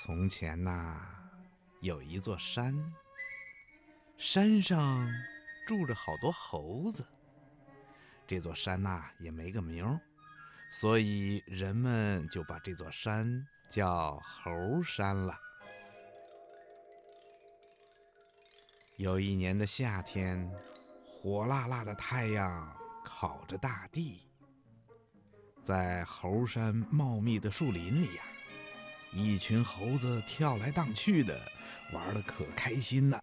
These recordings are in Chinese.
从前呐，有一座山，山上住着好多猴子。这座山呐也没个名儿，所以人们就把这座山叫猴山了。有一年的夏天，火辣辣的太阳烤着大地，在猴山茂密的树林里呀。一群猴子跳来荡去的，玩的可开心了。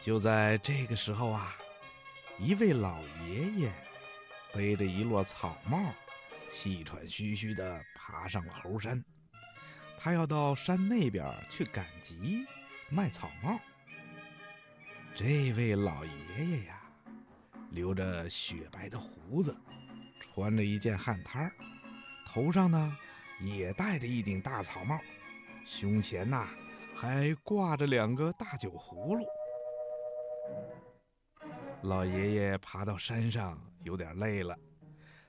就在这个时候啊，一位老爷爷背着一摞草帽，气喘吁吁的爬上了猴山。他要到山那边去赶集卖草帽。这位老爷爷呀，留着雪白的胡子，穿着一件汗衫儿。头上呢，也戴着一顶大草帽，胸前呐还挂着两个大酒葫芦。老爷爷爬到山上有点累了，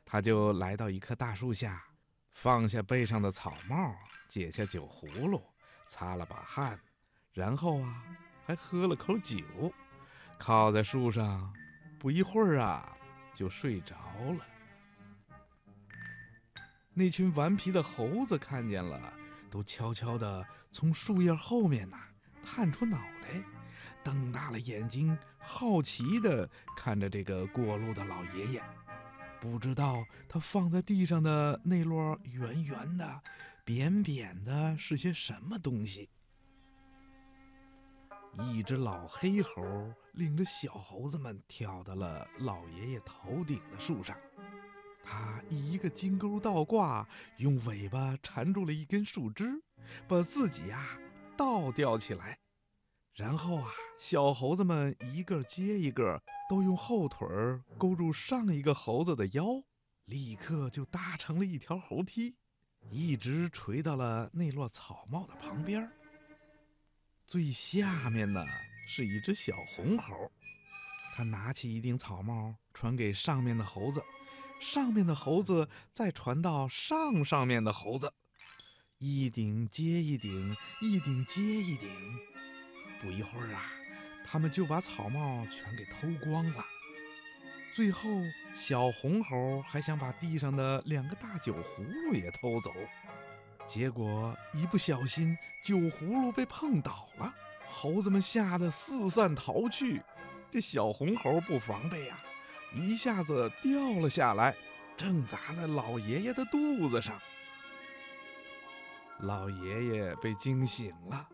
他就来到一棵大树下，放下背上的草帽，解下酒葫芦，擦了把汗，然后啊还喝了口酒，靠在树上，不一会儿啊就睡着了。那群顽皮的猴子看见了，都悄悄地从树叶后面呐探出脑袋，瞪大了眼睛，好奇地看着这个过路的老爷爷。不知道他放在地上的那摞圆圆的、扁扁的是些什么东西。一只老黑猴领着小猴子们跳到了老爷爷头顶的树上。他一个金钩倒挂，用尾巴缠住了一根树枝，把自己呀倒吊起来。然后啊，小猴子们一个接一个，都用后腿儿勾住上一个猴子的腰，立刻就搭成了一条猴梯，一直垂到了那摞草帽的旁边。最下面呢是一只小红猴，他拿起一顶草帽传给上面的猴子。上面的猴子再传到上上面的猴子，一顶接一顶，一顶接一顶。不一会儿啊，他们就把草帽全给偷光了。最后，小红猴还想把地上的两个大酒葫芦也偷走，结果一不小心，酒葫芦被碰倒了，猴子们吓得四散逃去。这小红猴不防备呀。一下子掉了下来，正砸在老爷爷的肚子上。老爷爷被惊醒了，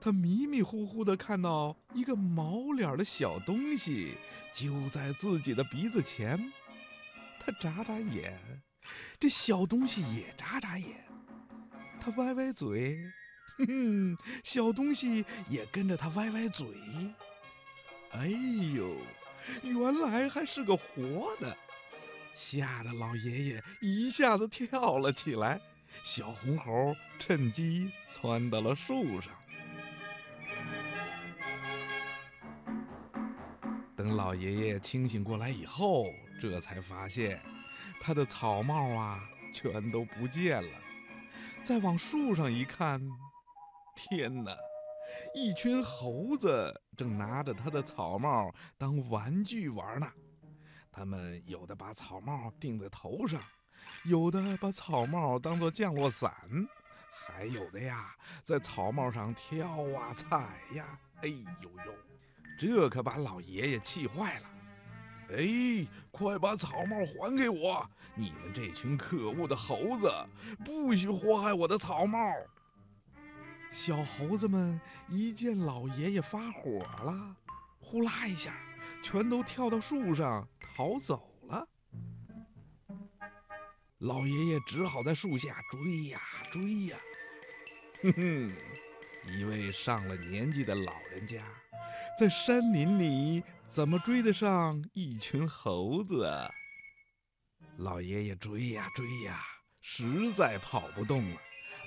他迷迷糊糊地看到一个毛脸的小东西就在自己的鼻子前。他眨眨眼，这小东西也眨眨眼，他歪歪嘴，哼哼，小东西也跟着他歪歪嘴。哎呦！原来还是个活的，吓得老爷爷一下子跳了起来。小红猴趁机窜到了树上。等老爷爷清醒过来以后，这才发现他的草帽啊全都不见了。再往树上一看，天哪！一群猴子正拿着他的草帽当玩具玩呢，他们有的把草帽顶在头上，有的把草帽当做降落伞，还有的呀在草帽上跳啊踩呀。哎呦呦，这可把老爷爷气坏了！哎，快把草帽还给我！你们这群可恶的猴子，不许祸害我的草帽！小猴子们一见老爷爷发火了，呼啦一下，全都跳到树上逃走了。老爷爷只好在树下追呀追呀。哼哼，一位上了年纪的老人家，在山林里怎么追得上一群猴子？老爷爷追呀追呀，实在跑不动了，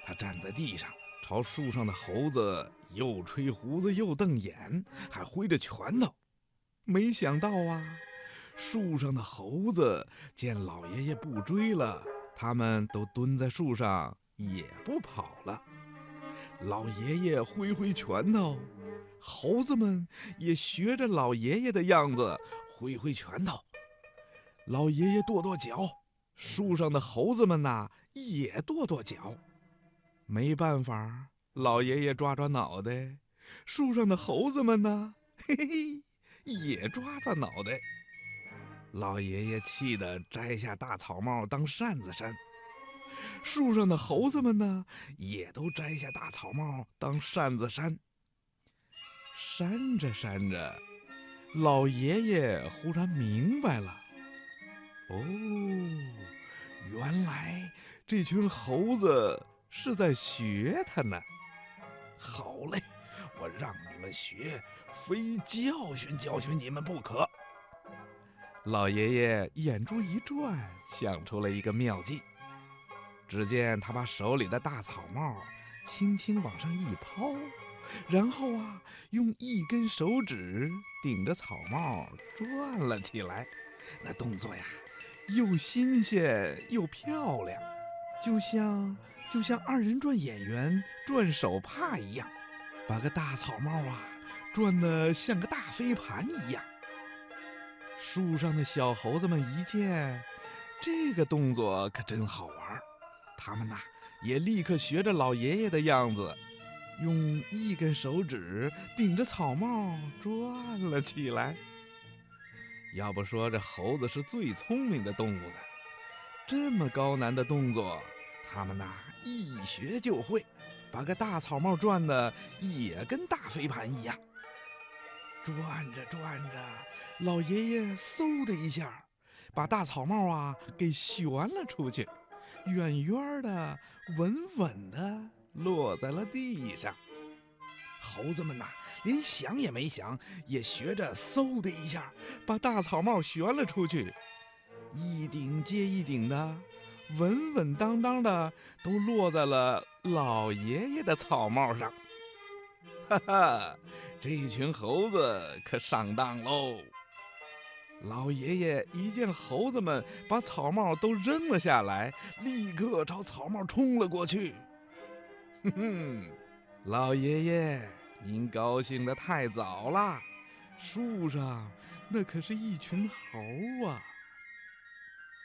他站在地上。朝树上的猴子又吹胡子又瞪眼，还挥着拳头。没想到啊，树上的猴子见老爷爷不追了，他们都蹲在树上，也不跑了。老爷爷挥挥拳头，猴子们也学着老爷爷的样子挥挥拳头。老爷爷跺跺脚，树上的猴子们呐也跺跺脚。没办法，老爷爷抓抓脑袋，树上的猴子们呢，嘿嘿，也抓抓脑袋。老爷爷气得摘下大草帽当扇子扇，树上的猴子们呢，也都摘下大草帽当扇子扇。扇着扇着，老爷爷忽然明白了。哦，原来这群猴子是在学他呢。好嘞，我让你们学，非教训教训你们不可。老爷爷眼珠一转，想出了一个妙计。只见他把手里的大草帽轻轻往上一抛，然后啊，用一根手指顶着草帽转了起来。那动作呀！又新鲜又漂亮，就像就像二人转演员转手帕一样，把个大草帽啊转得像个大飞盘一样。树上的小猴子们一见这个动作可真好玩，他们呐也立刻学着老爷爷的样子，用一根手指顶着草帽转了起来。要不说这猴子是最聪明的动物呢，这么高难的动作，他们呐一学就会，把个大草帽转的也跟大飞盘一样。转着转着，老爷爷嗖的一下，把大草帽啊给旋了出去，远远的、稳稳的落在了地上。猴子们呐。连想也没想，也学着嗖的一下，把大草帽旋了出去，一顶接一顶的，稳稳当当的都落在了老爷爷的草帽上。哈哈，这群猴子可上当喽！老爷爷一见猴子们把草帽都扔了下来，立刻朝草帽冲了过去。哼哼，老爷爷。您高兴得太早了，树上那可是一群猴啊！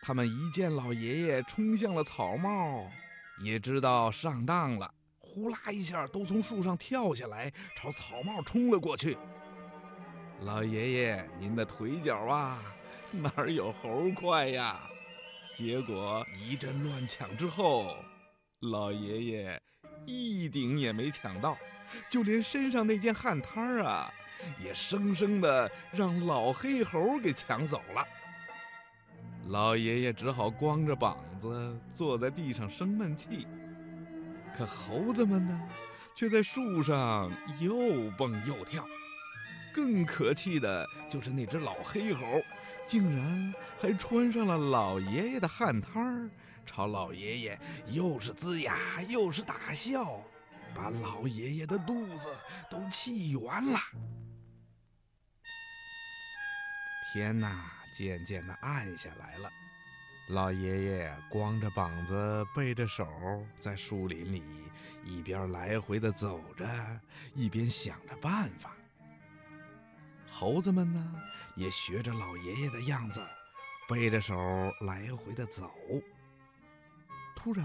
他们一见老爷爷冲向了草帽，也知道上当了，呼啦一下都从树上跳下来，朝草帽冲了过去。老爷爷，您的腿脚啊，哪有猴快呀？结果一阵乱抢之后，老爷爷一顶也没抢到。就连身上那件汗摊啊，也生生的让老黑猴给抢走了。老爷爷只好光着膀子坐在地上生闷气。可猴子们呢，却在树上又蹦又跳。更可气的就是那只老黑猴，竟然还穿上了老爷爷的汗摊儿，朝老爷爷又是龇牙又是大笑。把老爷爷的肚子都气圆了。天呐，渐渐的暗下来了。老爷爷光着膀子，背着手，在树林里一边来回的走着，一边想着办法。猴子们呢，也学着老爷爷的样子，背着手来回的走。突然。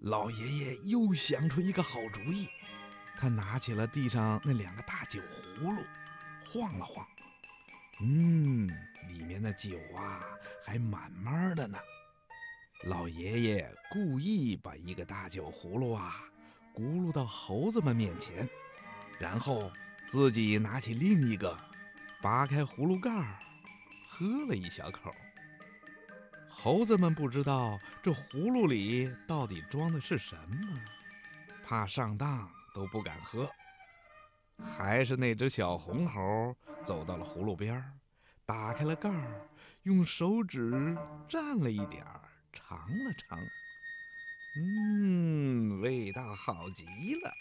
老爷爷又想出一个好主意，他拿起了地上那两个大酒葫芦，晃了晃，嗯，里面的酒啊还满满的呢。老爷爷故意把一个大酒葫芦啊咕噜到猴子们面前，然后自己拿起另一个，拔开葫芦盖儿，喝了一小口。猴子们不知道这葫芦里到底装的是什么，怕上当都不敢喝。还是那只小红猴走到了葫芦边儿，打开了盖儿，用手指蘸了一点儿，尝了尝，嗯，味道好极了。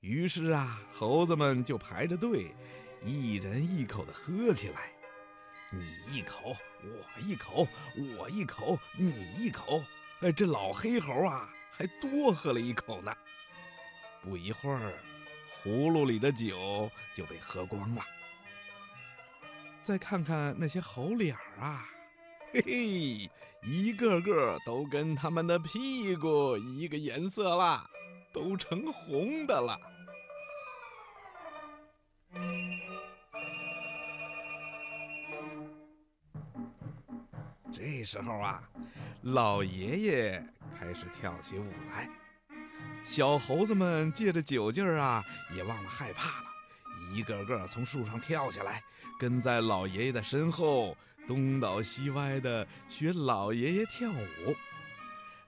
于是啊，猴子们就排着队，一人一口的喝起来。你一口，我一口，我一口，你一口，哎，这老黑猴啊，还多喝了一口呢。不一会儿，葫芦里的酒就被喝光了。再看看那些猴脸儿啊，嘿嘿，一个个都跟他们的屁股一个颜色啦，都成红的了。这时候啊，老爷爷开始跳起舞来，小猴子们借着酒劲儿啊，也忘了害怕了，一个个从树上跳下来，跟在老爷爷的身后，东倒西歪的学老爷爷跳舞。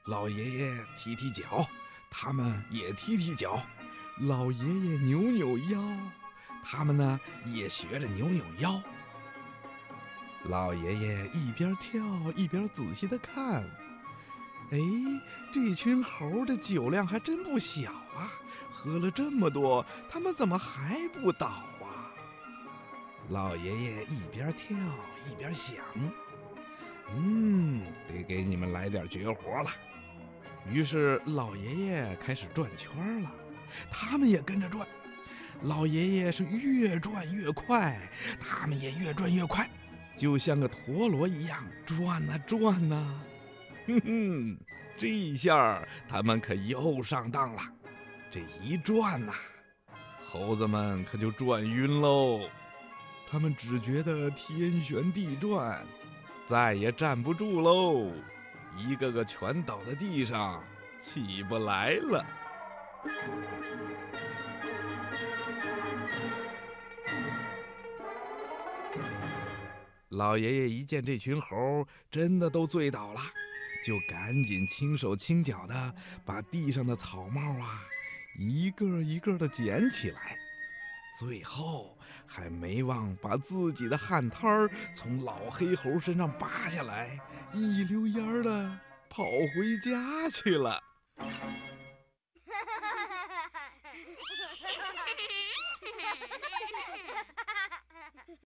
老爷爷踢踢脚，他们也踢踢脚；老爷爷扭扭腰，他们呢也学着扭扭腰。老爷爷一边跳一边仔细的看，哎，这群猴的酒量还真不小啊！喝了这么多，他们怎么还不倒啊？老爷爷一边跳一边想，嗯，得给你们来点绝活了。于是老爷爷开始转圈了，他们也跟着转。老爷爷是越转越快，他们也越转越快。就像个陀螺一样转呐转呐，哼哼，这一下他们可又上当了。这一转呐，猴子们可就转晕喽。他们只觉得天旋地转，再也站不住喽，一个个全倒在地上，起不来了。老爷爷一见这群猴真的都醉倒了，就赶紧轻手轻脚的把地上的草帽啊一个一个的捡起来，最后还没忘把自己的汗摊儿从老黑猴身上扒下来，一溜烟儿的跑回家去了。